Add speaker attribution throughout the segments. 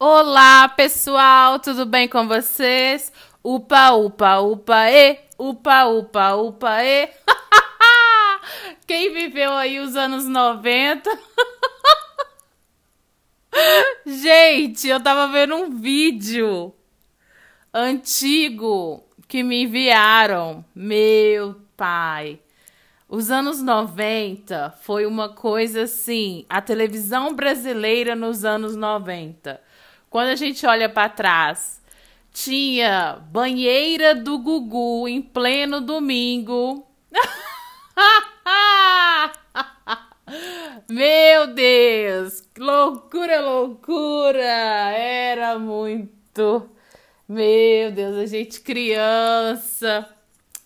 Speaker 1: Olá, pessoal, tudo bem com vocês? Upa, upa, upa, e, upa, upa, upa, e. Quem viveu aí os anos 90? Gente, eu tava vendo um vídeo antigo que me enviaram. Meu pai. Os anos 90 foi uma coisa assim, a televisão brasileira nos anos 90. Quando a gente olha para trás, tinha banheira do Gugu em pleno domingo. Meu Deus, loucura, loucura! Era muito. Meu Deus, a gente criança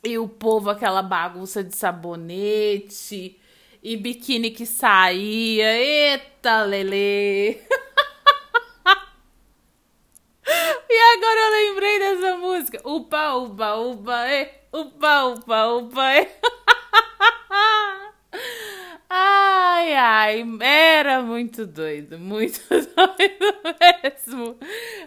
Speaker 1: e o povo aquela bagunça de sabonete e biquíni que saía. Eita, lele! E agora eu lembrei dessa música. Upa, upa, upa, e. Upa, upa, upa, e. Ai, ai, era muito doido, muito doido mesmo.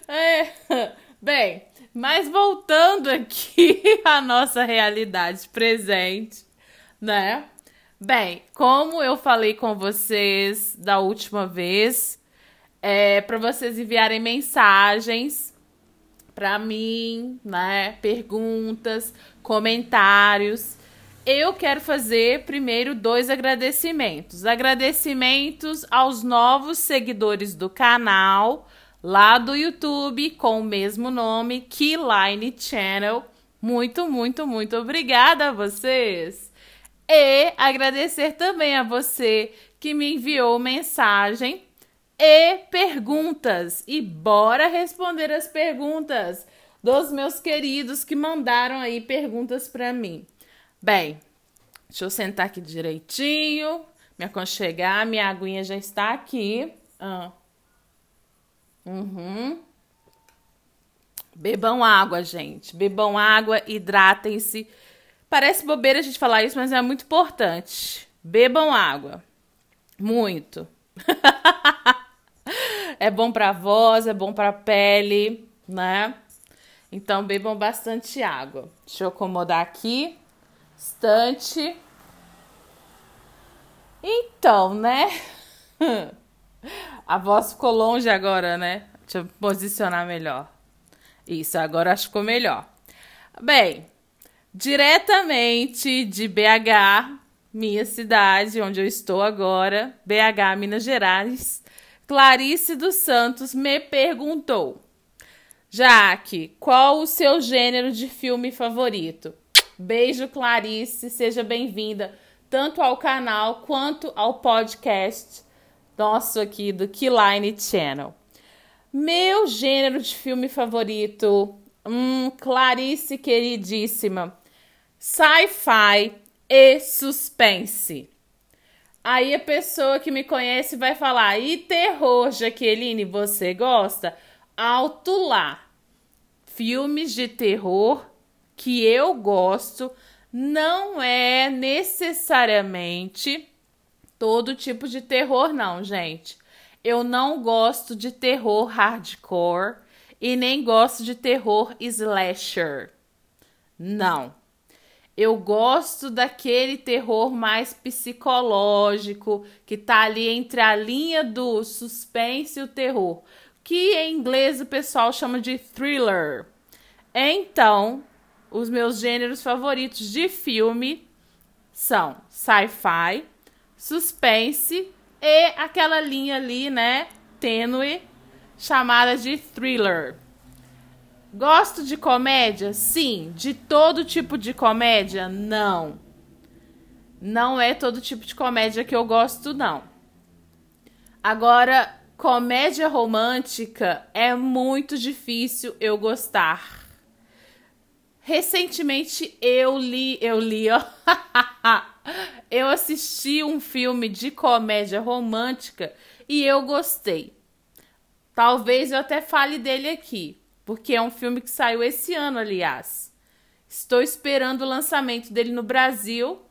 Speaker 1: É. Bem, mas voltando aqui à nossa realidade presente, né? Bem, como eu falei com vocês da última vez, é para vocês enviarem mensagens para mim, né? Perguntas, comentários. Eu quero fazer primeiro dois agradecimentos. Agradecimentos aos novos seguidores do canal, lá do YouTube, com o mesmo nome, Keyline Channel. Muito, muito, muito obrigada a vocês. E agradecer também a você que me enviou mensagem e perguntas. E bora responder as perguntas dos meus queridos que mandaram aí perguntas para mim. Bem, deixa eu sentar aqui direitinho, me aconchegar. Minha aguinha já está aqui. Ah. Uhum. Bebam água, gente. Bebam água, hidratem-se. Parece bobeira a gente falar isso, mas é muito importante. Bebam água. Muito. é bom para voz, é bom para pele, né? Então bebam bastante água. Deixa eu acomodar aqui. Estante. Então, né? A voz ficou longe agora, né? Deixa eu posicionar melhor. Isso, agora acho que ficou melhor. Bem, diretamente de BH, minha cidade, onde eu estou agora, BH, Minas Gerais, Clarice dos Santos me perguntou: Jaque, qual o seu gênero de filme favorito? Beijo, Clarice, seja bem-vinda tanto ao canal quanto ao podcast nosso aqui do Keyline Channel. Meu gênero de filme favorito, hum, Clarice queridíssima, sci-fi e suspense. Aí a pessoa que me conhece vai falar: e terror, Jaqueline, você gosta? Alto lá. Filmes de terror que eu gosto não é necessariamente todo tipo de terror, não, gente. Eu não gosto de terror hardcore e nem gosto de terror slasher. Não. Eu gosto daquele terror mais psicológico, que tá ali entre a linha do suspense e o terror, que em inglês o pessoal chama de thriller. Então, os meus gêneros favoritos de filme são sci-fi, suspense e aquela linha ali, né, tênue, chamada de thriller. Gosto de comédia? Sim. De todo tipo de comédia? Não. Não é todo tipo de comédia que eu gosto, não. Agora, comédia romântica é muito difícil eu gostar. Recentemente eu li, eu li, ó. eu assisti um filme de comédia romântica e eu gostei. Talvez eu até fale dele aqui porque é um filme que saiu esse ano, aliás. Estou esperando o lançamento dele no Brasil,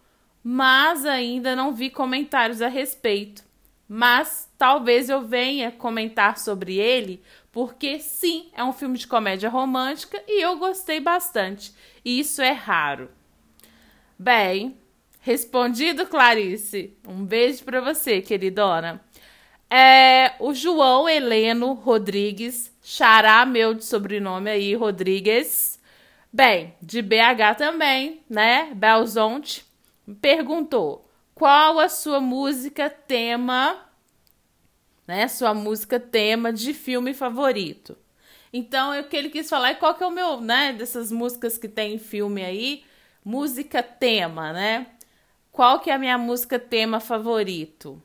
Speaker 1: mas ainda não vi comentários a respeito. mas talvez eu venha comentar sobre ele, porque sim, é um filme de comédia romântica e eu gostei bastante. E isso é raro. Bem, respondido, Clarice. Um beijo para você, queridona. É, o João Heleno Rodrigues, xará meu de sobrenome aí, Rodrigues. Bem, de BH também, né? Belzonte, perguntou qual a sua música tema, né? Sua música tema de filme favorito. Então, o que ele quis falar é qual que é o meu, né? Dessas músicas que tem em filme aí, música tema, né? Qual que é a minha música tema favorito?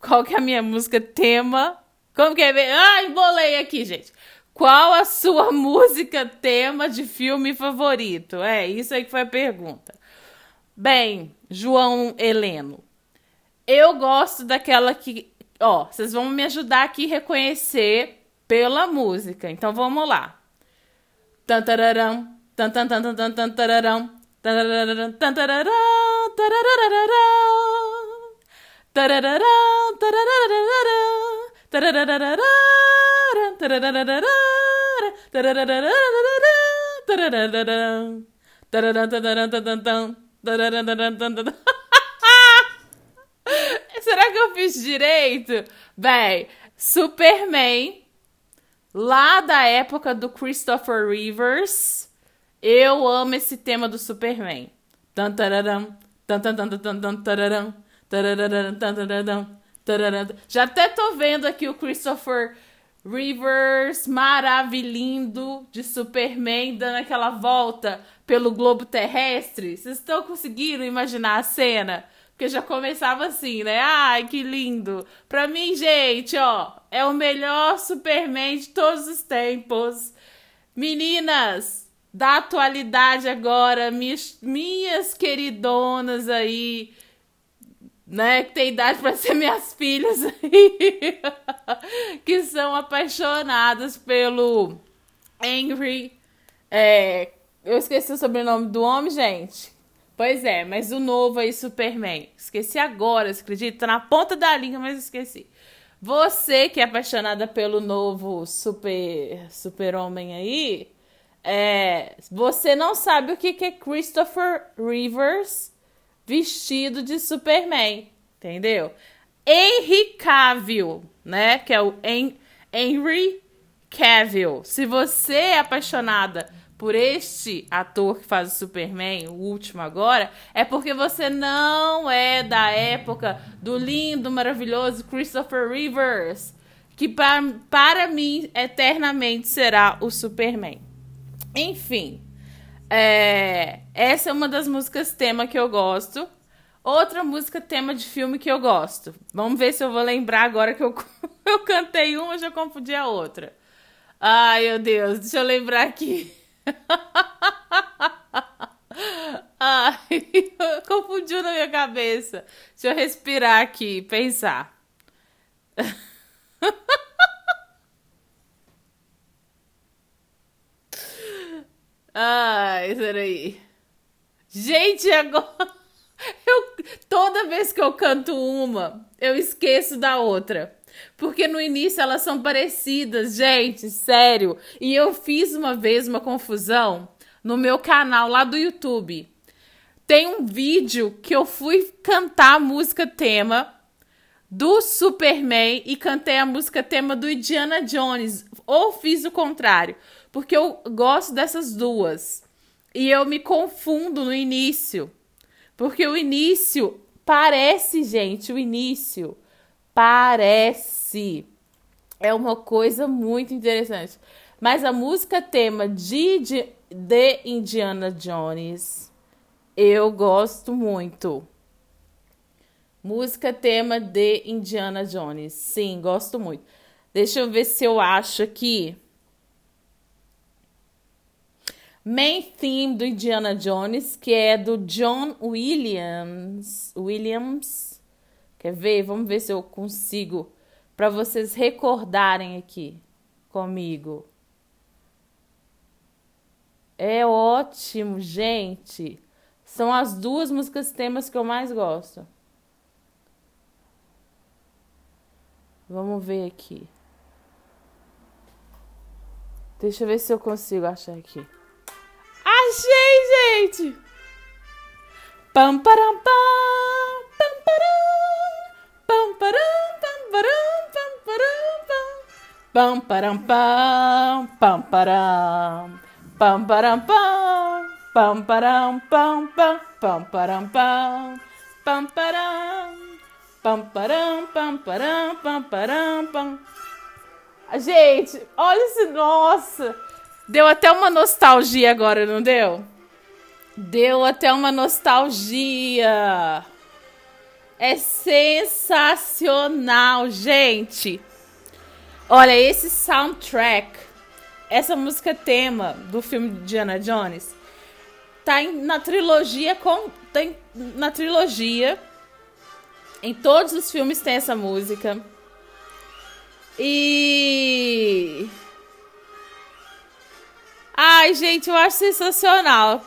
Speaker 1: Qual que é a minha música tema? Como que é? Ah, embolei aqui, gente. Qual a sua música tema de filme favorito? É, isso aí que foi a pergunta. Bem, João Heleno, eu gosto daquela que. Ó, vocês vão me ajudar aqui a reconhecer pela música. Então vamos lá. Tantararam, tantantantantantararam, tantararam, tantararam, Será que eu fiz direito? Bem, Superman, lá da época do Christopher Rivers. Eu amo esse tema do Superman. Já até tô vendo aqui o Christopher Rivers maravilhindo de Superman dando aquela volta pelo globo terrestre. Vocês estão conseguindo imaginar a cena? Porque já começava assim, né? Ai, que lindo. Pra mim, gente, ó, é o melhor Superman de todos os tempos. Meninas, da atualidade agora, minhas, minhas queridonas aí, né, que tem idade para ser minhas filhas aí, que são apaixonadas pelo Henry. É, eu esqueci o sobrenome do homem, gente. Pois é, mas o novo aí, Superman. Esqueci agora, você acredita? Tá na ponta da língua, mas esqueci. Você que é apaixonada pelo novo super super homem aí, é, você não sabe o que, que é Christopher Rivers vestido de Superman, entendeu? Henry Cavill, né? Que é o Henry Cavill. Se você é apaixonada por este ator que faz o Superman, o último agora, é porque você não é da época do lindo, maravilhoso Christopher Rivers, que para, para mim eternamente será o Superman. Enfim, é, essa é uma das músicas tema que eu gosto. Outra música tema de filme que eu gosto. Vamos ver se eu vou lembrar agora que eu, eu cantei uma, já confundi a outra. Ai, meu Deus, deixa eu lembrar aqui. Ai, confundiu na minha cabeça. Deixa eu respirar aqui, pensar. Ai, peraí. Gente, agora. Eu, toda vez que eu canto uma, eu esqueço da outra. Porque no início elas são parecidas, gente, sério. E eu fiz uma vez uma confusão no meu canal lá do YouTube. Tem um vídeo que eu fui cantar a música tema do Superman e cantei a música tema do Indiana Jones. Ou fiz o contrário porque eu gosto dessas duas. E eu me confundo no início. Porque o início parece, gente, o início parece. É uma coisa muito interessante. Mas a música tema de, de, de Indiana Jones eu gosto muito. Música tema de Indiana Jones. Sim, gosto muito. Deixa eu ver se eu acho aqui. Main Theme do Indiana Jones, que é do John Williams. Williams. Quer ver? Vamos ver se eu consigo para vocês recordarem aqui comigo. É ótimo, gente. São as duas músicas temas que eu mais gosto. Vamos ver aqui. Deixa eu ver se eu consigo achar aqui. Achei, gente! Pam param pam, pam param, pam param, pam param, pam param, pam pam param, pam param, pam param, pam pam pam param, pam pam param, pam param, pam param, pam param, pam. Gente, olha esse, nossa! Deu até uma nostalgia agora, não deu? Deu até uma nostalgia. É sensacional, gente. Olha, esse soundtrack, essa música tema do filme de Diana Jones, tá em, na trilogia com tem na trilogia. Em todos os filmes tem essa música. E Ai, gente, eu acho sensacional.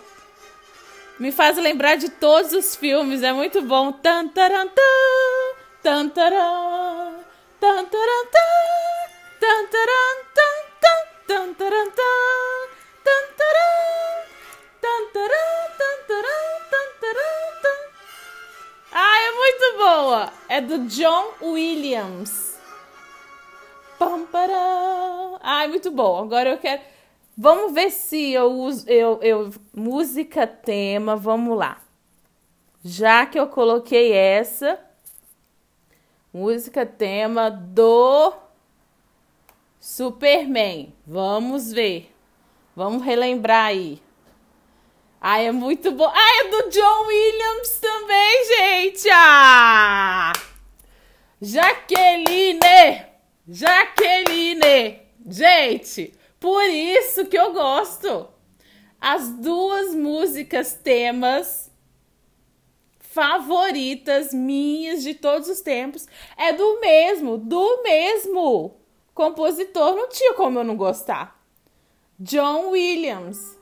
Speaker 1: Me faz lembrar de todos os filmes, é muito bom. Tan, taran, tan, tan, taran, tan, taran, tan, tan, tan, tan, tan, tan, tan, tan, tan, tan, tan. É muito boa! É do John Williams. Pam. Ai, muito bom. Agora eu quero... Vamos ver se eu uso eu, eu música tema, vamos lá. Já que eu coloquei essa música tema do Superman. Vamos ver. Vamos relembrar aí. Ah, é muito bom. Ah, é do John Williams também, gente. Ah! Jaqueline! Jaqueline! Gente, por isso que eu gosto. As duas músicas temas favoritas minhas de todos os tempos é do mesmo, do mesmo compositor. Não tinha como eu não gostar. John Williams.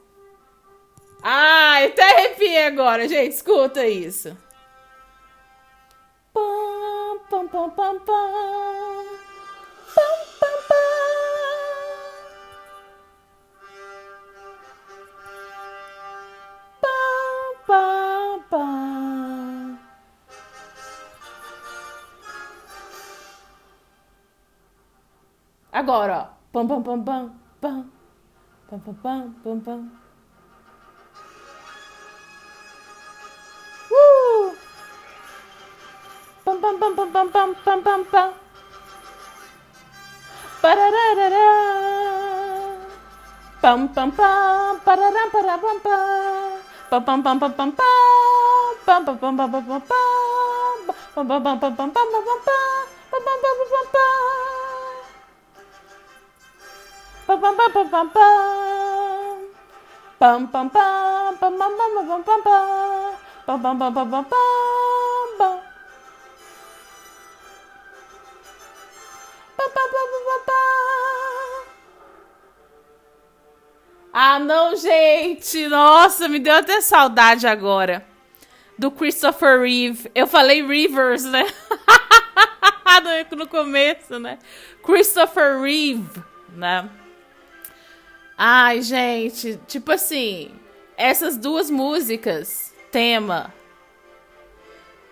Speaker 1: Ai, até arrepiei agora, gente. Escuta isso. Pam, pam, pam, pam, pam. Pam, pam, pam. Agora, ó. Pam, pam, pam, pam, pam. Pam, pam, pam, pam, pam. Uh! Pam, pam, pam, pam, pam, pam, pam, pam, pam. Parararara. Pam, pam, pam, pararam, pararam, pam. Pam, pam, pam, pam, pam, pam, pam. Pam, pam, pam, pam, pam, pam, pam, pam. Pam, pam, pam, pam, pam, pam. Pam pam pam pam pam pam. Pam pam pam pam pam pam pam pam pam. Pam pam pam pam pam pam. Pam pam pam pam pam. Ah, não, gente! Nossa, me deu até saudade agora do Christopher Reeve. Eu falei Rivers, né? no começo, né? Christopher Reeve, né? Ai, gente, tipo assim, essas duas músicas, tema,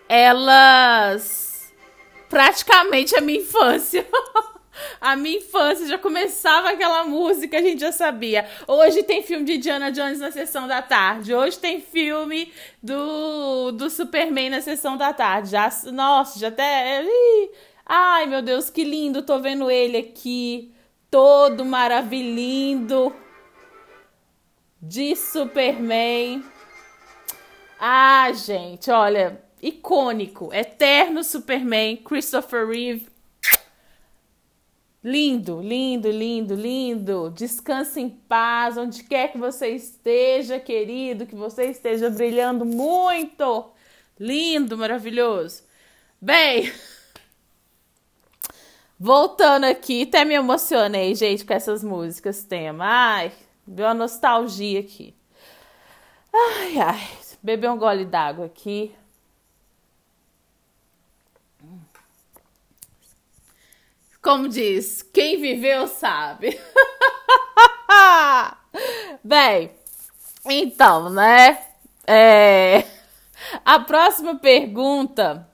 Speaker 1: elas praticamente a minha infância. a minha infância já começava aquela música, a gente já sabia. Hoje tem filme de Diana Jones na sessão da tarde. Hoje tem filme do, do Superman na sessão da tarde. Já, nossa, já até. Ai, meu Deus, que lindo! Tô vendo ele aqui todo maravilhindo de Superman. Ah, gente, olha, icônico, eterno Superman, Christopher Reeve. Lindo, lindo, lindo, lindo. Descanse em paz, onde quer que você esteja, querido, que você esteja brilhando muito. Lindo, maravilhoso. Bem, Voltando aqui, até me emocionei, gente, com essas músicas tema. Ai, deu uma nostalgia aqui. Ai, ai. Beber um gole d'água aqui. Como diz, quem viveu sabe. Bem, então, né? É... A próxima pergunta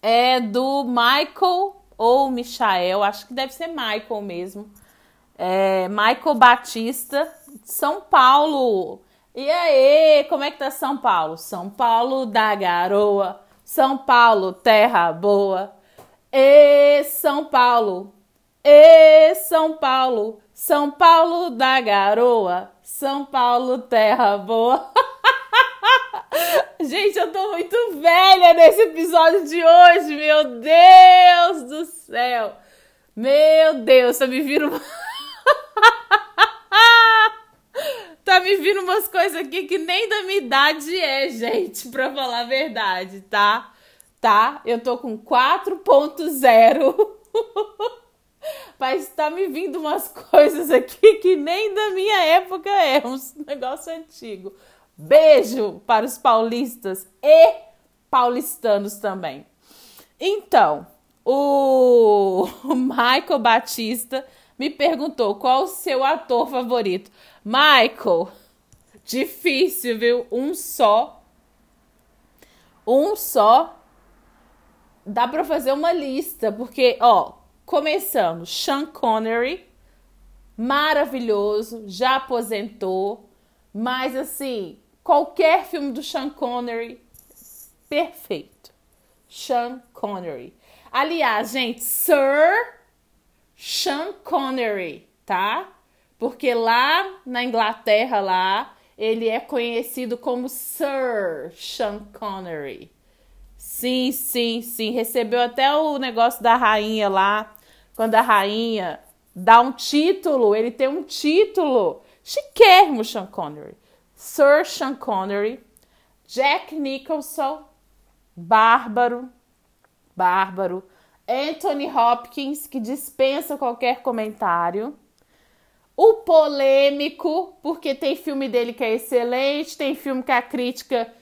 Speaker 1: é do Michael ou Michael, acho que deve ser Michael mesmo. É, Michael Batista, São Paulo. E aí, como é que tá São Paulo? São Paulo da garoa, São Paulo, terra boa. E São Paulo, e São Paulo, São Paulo da garoa, São Paulo, terra boa. Gente, eu tô muito velha nesse episódio de hoje, meu Deus do céu. Meu Deus, tá me vindo. tá me vindo umas coisas aqui que nem da minha idade é, gente, pra falar a verdade, tá? Tá? Eu tô com 4.0. Mas tá me vindo umas coisas aqui que nem da minha época é, uns negócio antigo. Beijo para os paulistas e paulistanos também. Então, o Michael Batista me perguntou qual o seu ator favorito. Michael, difícil, viu? Um só. Um só. Dá para fazer uma lista, porque, ó, começando, Sean Connery, maravilhoso, já aposentou, mas assim, qualquer filme do Sean Connery, perfeito. Sean Connery. Aliás, gente, Sir Sean Connery, tá? Porque lá na Inglaterra, lá, ele é conhecido como Sir Sean Connery. Sim, sim, sim. Recebeu até o negócio da rainha lá. Quando a rainha dá um título, ele tem um título. Chiquérrimo, Sean Connery. Sir Sean Connery. Jack Nicholson. Bárbaro. Bárbaro. Anthony Hopkins, que dispensa qualquer comentário. O polêmico, porque tem filme dele que é excelente, tem filme que a crítica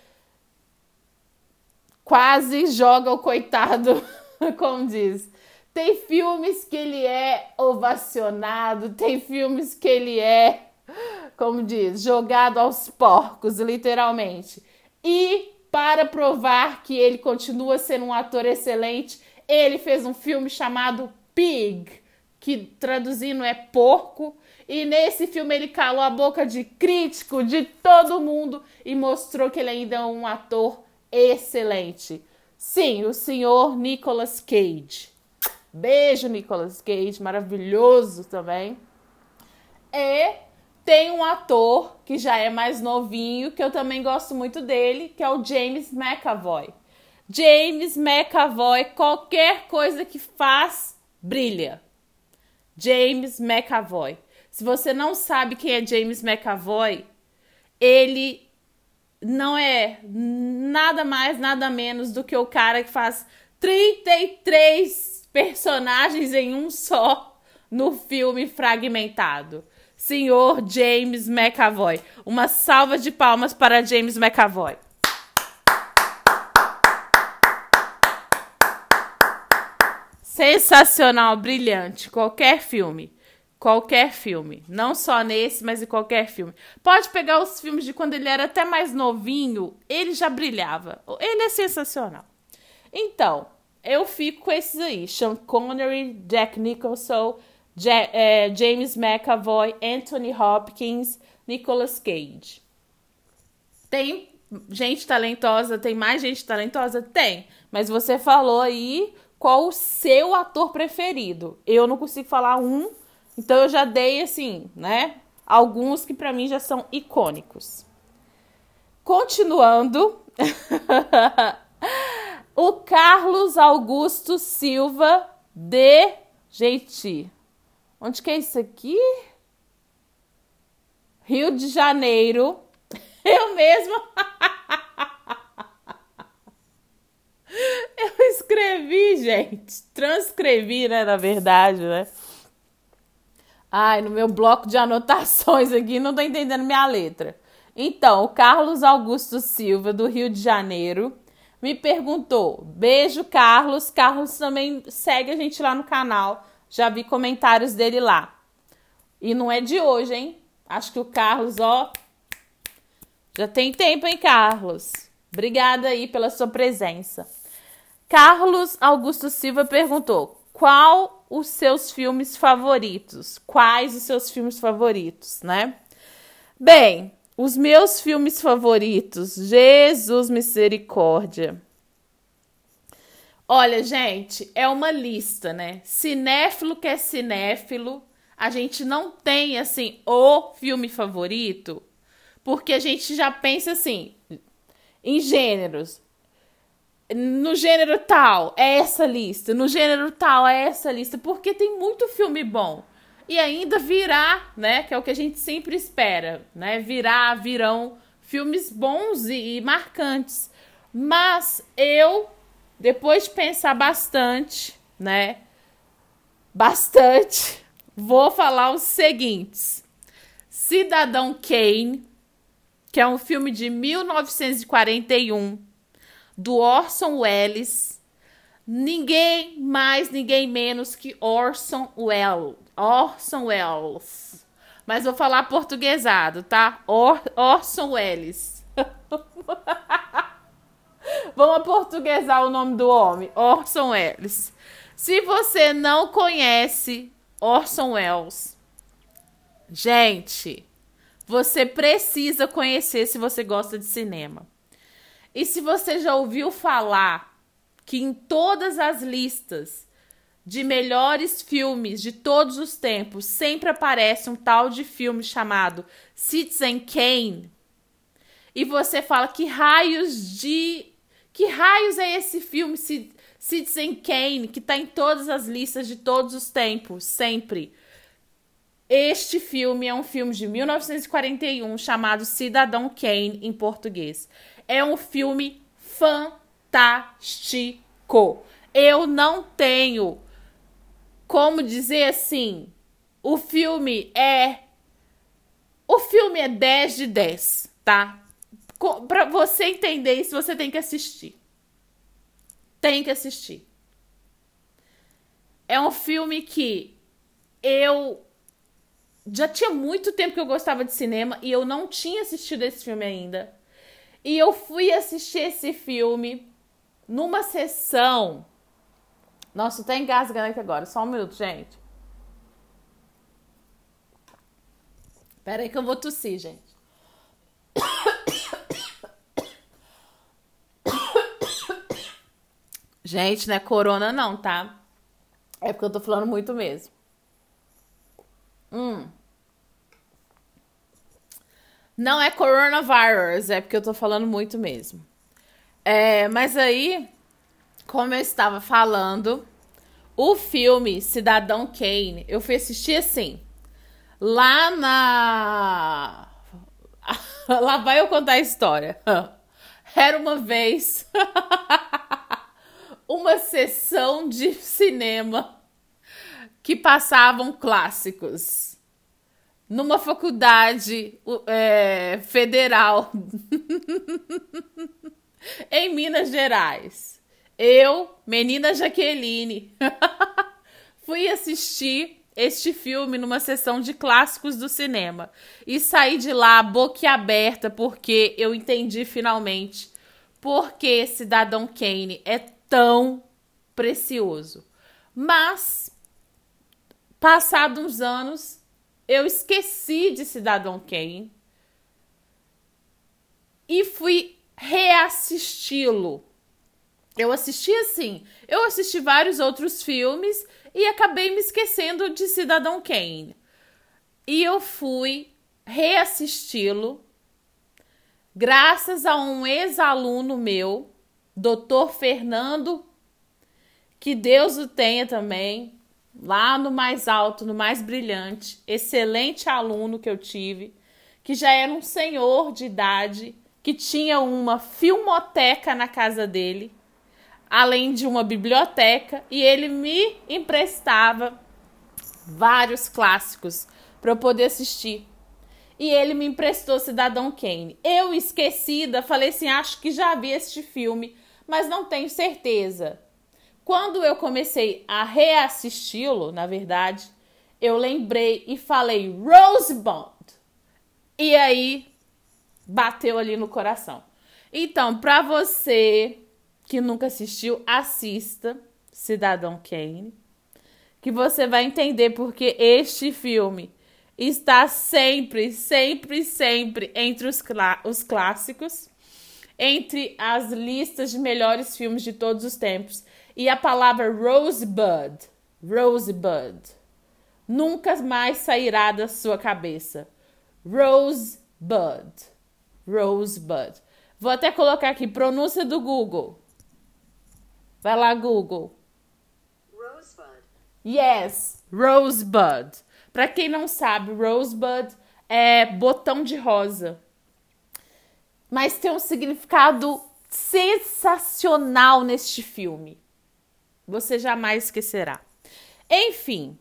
Speaker 1: quase joga o coitado, como diz. Tem filmes que ele é ovacionado, tem filmes que ele é, como diz, jogado aos porcos, literalmente. E para provar que ele continua sendo um ator excelente, ele fez um filme chamado Pig, que traduzindo é porco, e nesse filme ele calou a boca de crítico, de todo mundo e mostrou que ele ainda é um ator excelente. Sim, o senhor Nicolas Cage. Beijo, Nicolas Cage, maravilhoso também. E tem um ator que já é mais novinho, que eu também gosto muito dele, que é o James McAvoy. James McAvoy, qualquer coisa que faz, brilha. James McAvoy. Se você não sabe quem é James McAvoy, ele não é nada mais, nada menos do que o cara que faz 33 personagens em um só no filme fragmentado. Senhor James McAvoy. Uma salva de palmas para James McAvoy. Sensacional, brilhante. Qualquer filme. Qualquer filme. Não só nesse, mas em qualquer filme. Pode pegar os filmes de quando ele era até mais novinho, ele já brilhava. Ele é sensacional. Então, eu fico com esses aí: Sean Connery, Jack Nicholson, É, James McAvoy, Anthony Hopkins, Nicolas Cage. Tem gente talentosa, tem mais gente talentosa? Tem. Mas você falou aí qual o seu ator preferido. Eu não consigo falar um, então eu já dei assim, né? Alguns que para mim já são icônicos. Continuando, o Carlos Augusto Silva de gente, onde que é isso aqui? Rio de Janeiro. Eu mesma Eu escrevi, gente. Transcrevi, né? Na verdade, né? Ai, no meu bloco de anotações aqui não tô entendendo minha letra. Então, o Carlos Augusto Silva, do Rio de Janeiro, me perguntou. Beijo, Carlos. Carlos também segue a gente lá no canal. Já vi comentários dele lá. E não é de hoje, hein? Acho que o Carlos, ó, já tem tempo, hein, Carlos? Obrigada aí pela sua presença. Carlos Augusto Silva perguntou: qual os seus filmes favoritos? Quais os seus filmes favoritos, né? Bem, os meus filmes favoritos, Jesus misericórdia. Olha, gente, é uma lista, né? Cinéfilo que é cinéfilo, a gente não tem assim o filme favorito, porque a gente já pensa assim em gêneros. No gênero tal é essa lista, no gênero tal é essa lista, porque tem muito filme bom. E ainda virá, né, que é o que a gente sempre espera, né? Virá, virão filmes bons e, e marcantes. Mas eu depois de pensar bastante, né? Bastante, vou falar os seguintes: Cidadão Kane, que é um filme de 1941 do Orson Welles. Ninguém mais, ninguém menos que Orson Welles. Orson Welles. Mas vou falar portuguesado, tá? Or Orson Welles. Vamos aportuguesar o nome do homem, Orson Welles. Se você não conhece Orson Welles, gente, você precisa conhecer se você gosta de cinema. E se você já ouviu falar que em todas as listas de melhores filmes de todos os tempos sempre aparece um tal de filme chamado Citizen Kane, e você fala que raios de que raios é esse filme Citizen Kane, que tá em todas as listas de todos os tempos, sempre? Este filme é um filme de 1941 chamado Cidadão Kane em português. É um filme fantástico. Eu não tenho como dizer assim, o filme é o filme é 10 de 10, tá? Para você entender isso, você tem que assistir. Tem que assistir. É um filme que eu já tinha muito tempo que eu gostava de cinema e eu não tinha assistido esse filme ainda. E eu fui assistir esse filme numa sessão. Nossa, tá engasgando aqui agora. Só um minuto, gente. Pera aí que eu vou tossir, gente. Gente, não é corona não, tá? É porque eu tô falando muito mesmo. Hum. Não é coronavírus, é porque eu tô falando muito mesmo. É, mas aí, como eu estava falando, o filme Cidadão Kane, eu fui assistir assim, lá na. lá vai eu contar a história. Era uma vez. uma sessão de cinema que passavam clássicos. Numa faculdade é, federal. Em Minas Gerais. Eu, menina Jaqueline, fui assistir este filme numa sessão de clássicos do cinema. E saí de lá boquiaberta porque eu entendi finalmente porque Cidadão Kane é tão precioso. Mas, passados uns anos, eu esqueci de Cidadão Kane e fui reassisti-lo. Eu assisti assim, eu assisti vários outros filmes e acabei me esquecendo de Cidadão Kane. E eu fui reassisti-lo graças a um ex-aluno meu doutor Fernando, que Deus o tenha também, lá no mais alto, no mais brilhante, excelente aluno que eu tive, que já era um senhor de idade, que tinha uma filmoteca na casa dele, além de uma biblioteca, e ele me emprestava vários clássicos para eu poder assistir e ele me emprestou Cidadão Kane. Eu, esquecida, falei assim: acho que já vi este filme, mas não tenho certeza. Quando eu comecei a reassisti-lo, na verdade, eu lembrei e falei Rosebud. E aí bateu ali no coração. Então, para você que nunca assistiu, assista Cidadão Kane, que você vai entender porque este filme está sempre, sempre, sempre entre os, clá os clássicos, entre as listas de melhores filmes de todos os tempos. E a palavra Rosebud, Rosebud, nunca mais sairá da sua cabeça. Rosebud, Rosebud. Vou até colocar aqui, pronúncia do Google. Vai lá, Google. Rosebud. Yes, Rosebud. Para quem não sabe, Rosebud é botão de rosa. Mas tem um significado sensacional neste filme. Você jamais esquecerá. Enfim,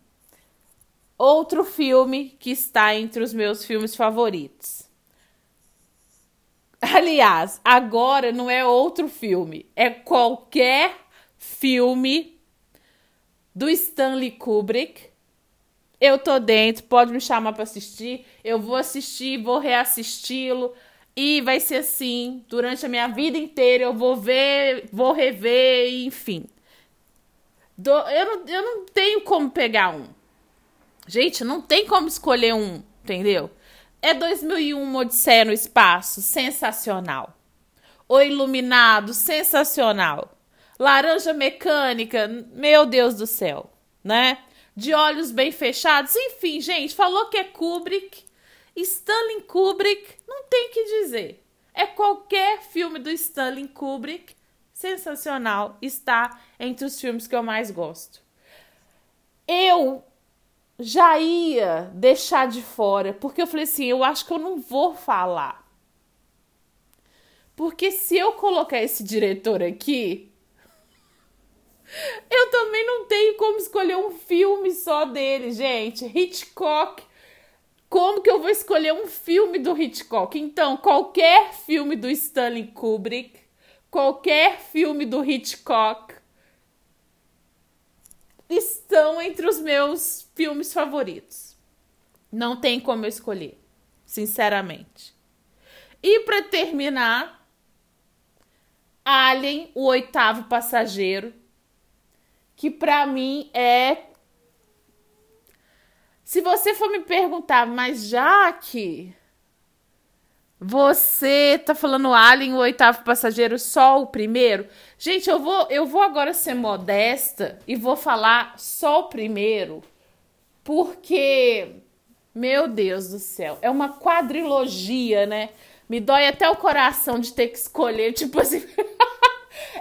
Speaker 1: outro filme que está entre os meus filmes favoritos. Aliás, agora não é outro filme, é qualquer filme do Stanley Kubrick. Eu tô dentro, pode me chamar para assistir, eu vou assistir, vou reassisti-lo e vai ser assim durante a minha vida inteira. Eu vou ver, vou rever, enfim. Do, eu, não, eu não tenho como pegar um. Gente, não tem como escolher um, entendeu? É 2001 Odisseia no Espaço, sensacional. O Iluminado, sensacional. Laranja Mecânica, meu Deus do céu, né? De olhos bem fechados, enfim, gente, falou que é Kubrick. Stanley Kubrick, não tem que dizer. É qualquer filme do Stanley Kubrick, sensacional, está entre os filmes que eu mais gosto. Eu já ia deixar de fora, porque eu falei assim, eu acho que eu não vou falar. Porque se eu colocar esse diretor aqui, eu também não tenho como escolher um filme só dele, gente. Hitchcock. Como que eu vou escolher um filme do Hitchcock? Então, qualquer filme do Stanley Kubrick, qualquer filme do Hitchcock, estão entre os meus filmes favoritos. Não tem como eu escolher, sinceramente. E para terminar, Alien, o oitavo passageiro, que para mim é se você for me perguntar, mas já que você tá falando Alien, o oitavo passageiro, só o primeiro. Gente, eu vou, eu vou agora ser modesta e vou falar só o primeiro, porque, meu Deus do céu, é uma quadrilogia, né? Me dói até o coração de ter que escolher, tipo assim.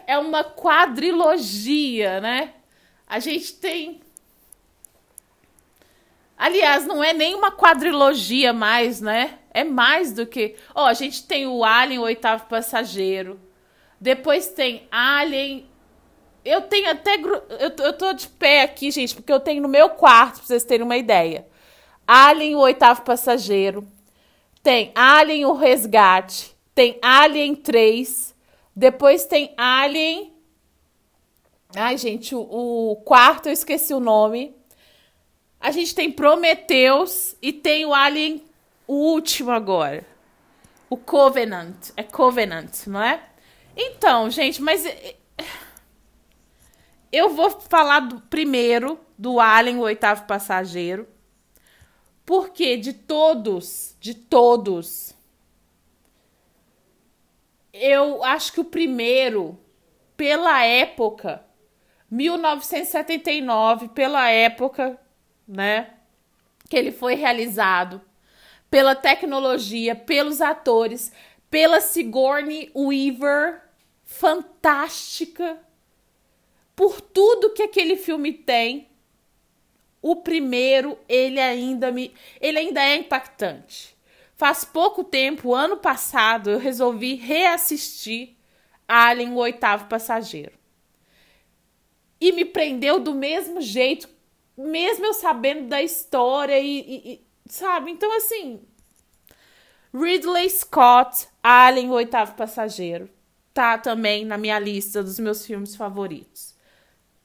Speaker 1: é uma quadrilogia, né? A gente tem Aliás, não é nem uma quadrilogia mais, né? É mais do que. Ó, oh, a gente tem o Alien, o oitavo passageiro. Depois tem Alien. Eu tenho até. Eu, eu tô de pé aqui, gente, porque eu tenho no meu quarto, pra vocês terem uma ideia. Alien, o oitavo passageiro. Tem Alien, o resgate. Tem Alien 3. Depois tem Alien. Ai, gente, o, o quarto eu esqueci o nome. A gente tem Prometheus e tem o Alien, o último agora. O Covenant. É Covenant, não é? Então, gente, mas. Eh, eu vou falar do, primeiro do Alien, o oitavo passageiro. Porque de todos, de todos, eu acho que o primeiro, pela época, 1979, pela época, né? Que ele foi realizado pela tecnologia, pelos atores, pela Sigourney Weaver, fantástica, por tudo que aquele filme tem. O primeiro, ele ainda me, ele ainda é impactante. Faz pouco tempo, ano passado, eu resolvi reassistir Alien, o oitavo passageiro. E me prendeu do mesmo jeito mesmo eu sabendo da história e, e, e, sabe? Então, assim, Ridley Scott, Alien, o oitavo passageiro, tá também na minha lista dos meus filmes favoritos.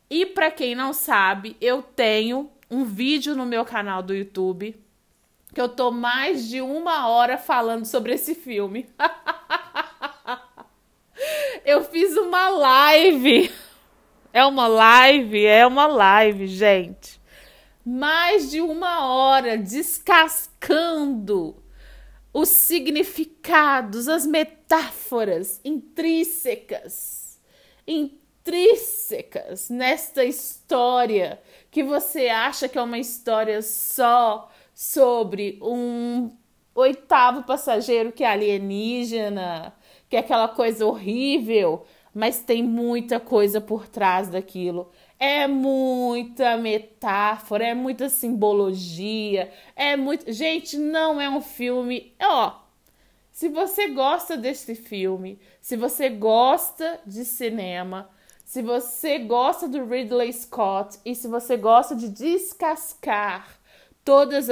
Speaker 1: E para quem não sabe, eu tenho um vídeo no meu canal do YouTube que eu tô mais de uma hora falando sobre esse filme. eu fiz uma live. É uma live, é uma live, gente. Mais de uma hora descascando os significados, as metáforas intrínsecas, intrínsecas nesta história que você acha que é uma história só sobre um oitavo passageiro que é alienígena, que é aquela coisa horrível, mas tem muita coisa por trás daquilo. É muita metáfora, é muita simbologia, é muito. Gente, não é um filme. Ó, se você gosta desse filme, se você gosta de cinema, se você gosta do Ridley Scott e se você gosta de descascar todos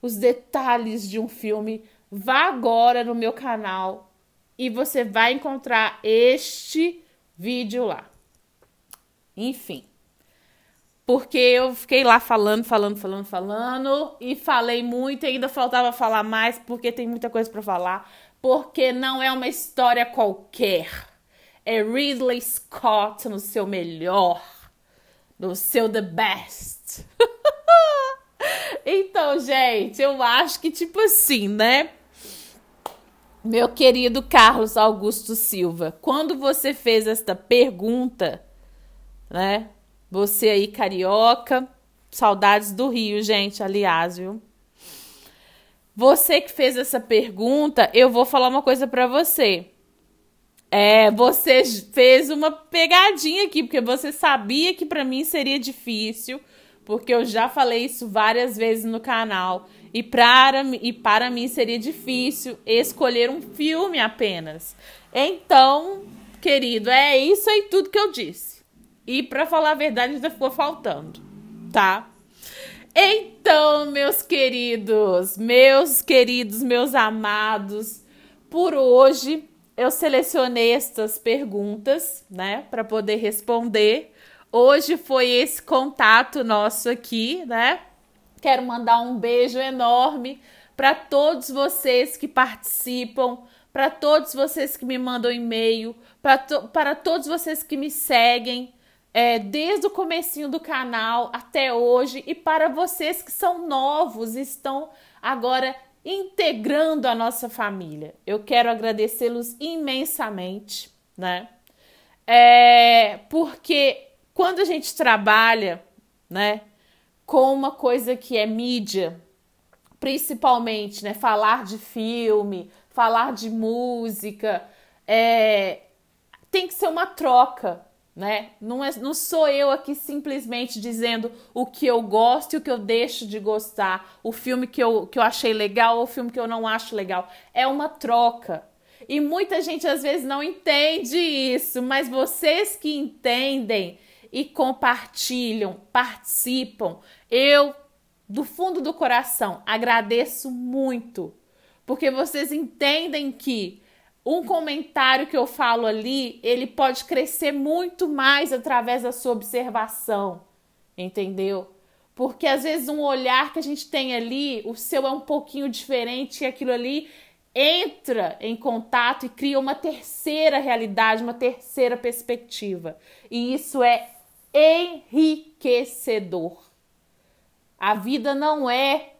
Speaker 1: os detalhes de um filme, vá agora no meu canal e você vai encontrar este vídeo lá. Enfim. Porque eu fiquei lá falando, falando, falando, falando e falei muito e ainda faltava falar mais porque tem muita coisa para falar, porque não é uma história qualquer. É Ridley Scott no seu melhor, no seu the best. então, gente, eu acho que tipo assim, né? Meu querido Carlos Augusto Silva, quando você fez esta pergunta, né? Você aí, carioca, saudades do Rio, gente, aliás, viu? Você que fez essa pergunta, eu vou falar uma coisa para você. É, você fez uma pegadinha aqui, porque você sabia que para mim seria difícil, porque eu já falei isso várias vezes no canal. E para, e para mim seria difícil escolher um filme apenas. Então, querido, é isso aí tudo que eu disse. E para falar a verdade, ainda ficou faltando, tá? Então, meus queridos, meus queridos, meus amados, por hoje eu selecionei estas perguntas, né, para poder responder. Hoje foi esse contato nosso aqui, né? Quero mandar um beijo enorme para todos vocês que participam, para todos vocês que me mandam e-mail, para, to todos vocês que me seguem é, desde o comecinho do canal até hoje e para vocês que são novos e estão agora integrando a nossa família. Eu quero agradecê-los imensamente, né? É, porque quando a gente trabalha, né, com uma coisa que é mídia, principalmente, né? Falar de filme, falar de música, é, tem que ser uma troca, né? Não, é, não sou eu aqui simplesmente dizendo o que eu gosto e o que eu deixo de gostar, o filme que eu, que eu achei legal ou o filme que eu não acho legal. É uma troca. E muita gente às vezes não entende isso, mas vocês que entendem, e compartilham, participam. Eu, do fundo do coração, agradeço muito, porque vocês entendem que um comentário que eu falo ali, ele pode crescer muito mais através da sua observação, entendeu? Porque às vezes um olhar que a gente tem ali, o seu é um pouquinho diferente e aquilo ali entra em contato e cria uma terceira realidade, uma terceira perspectiva. E isso é enriquecedor. A vida não é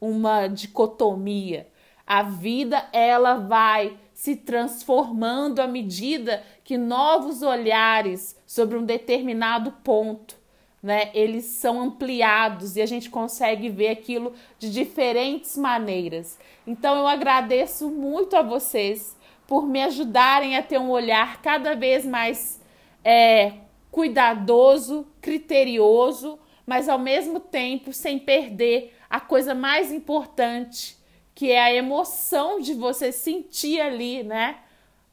Speaker 1: uma dicotomia. A vida ela vai se transformando à medida que novos olhares sobre um determinado ponto, né, eles são ampliados e a gente consegue ver aquilo de diferentes maneiras. Então eu agradeço muito a vocês por me ajudarem a ter um olhar cada vez mais é, cuidadoso, criterioso, mas ao mesmo tempo sem perder a coisa mais importante, que é a emoção de você sentir ali, né?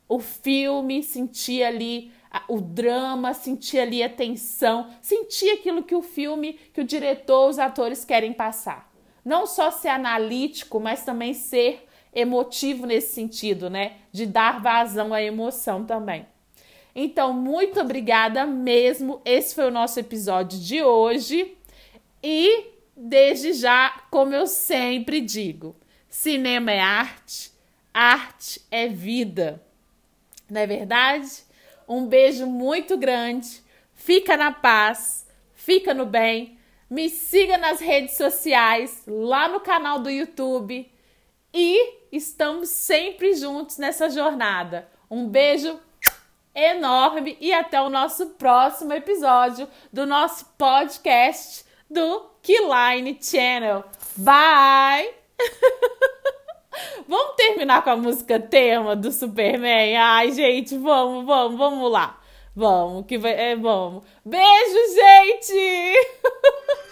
Speaker 1: O filme, sentir ali o drama, sentir ali a tensão, sentir aquilo que o filme, que o diretor, os atores querem passar. Não só ser analítico, mas também ser emotivo nesse sentido, né? De dar vazão à emoção também. Então, muito obrigada mesmo. Esse foi o nosso episódio de hoje. E desde já, como eu sempre digo, cinema é arte, arte é vida. Não é verdade? Um beijo muito grande. Fica na paz, fica no bem. Me siga nas redes sociais, lá no canal do YouTube. E estamos sempre juntos nessa jornada. Um beijo enorme e até o nosso próximo episódio do nosso podcast do Keyline Channel. Bye! vamos terminar com a música tema do Superman? Ai, gente, vamos, vamos, vamos lá. Vamos, que vai, é, vamos. Beijo, gente!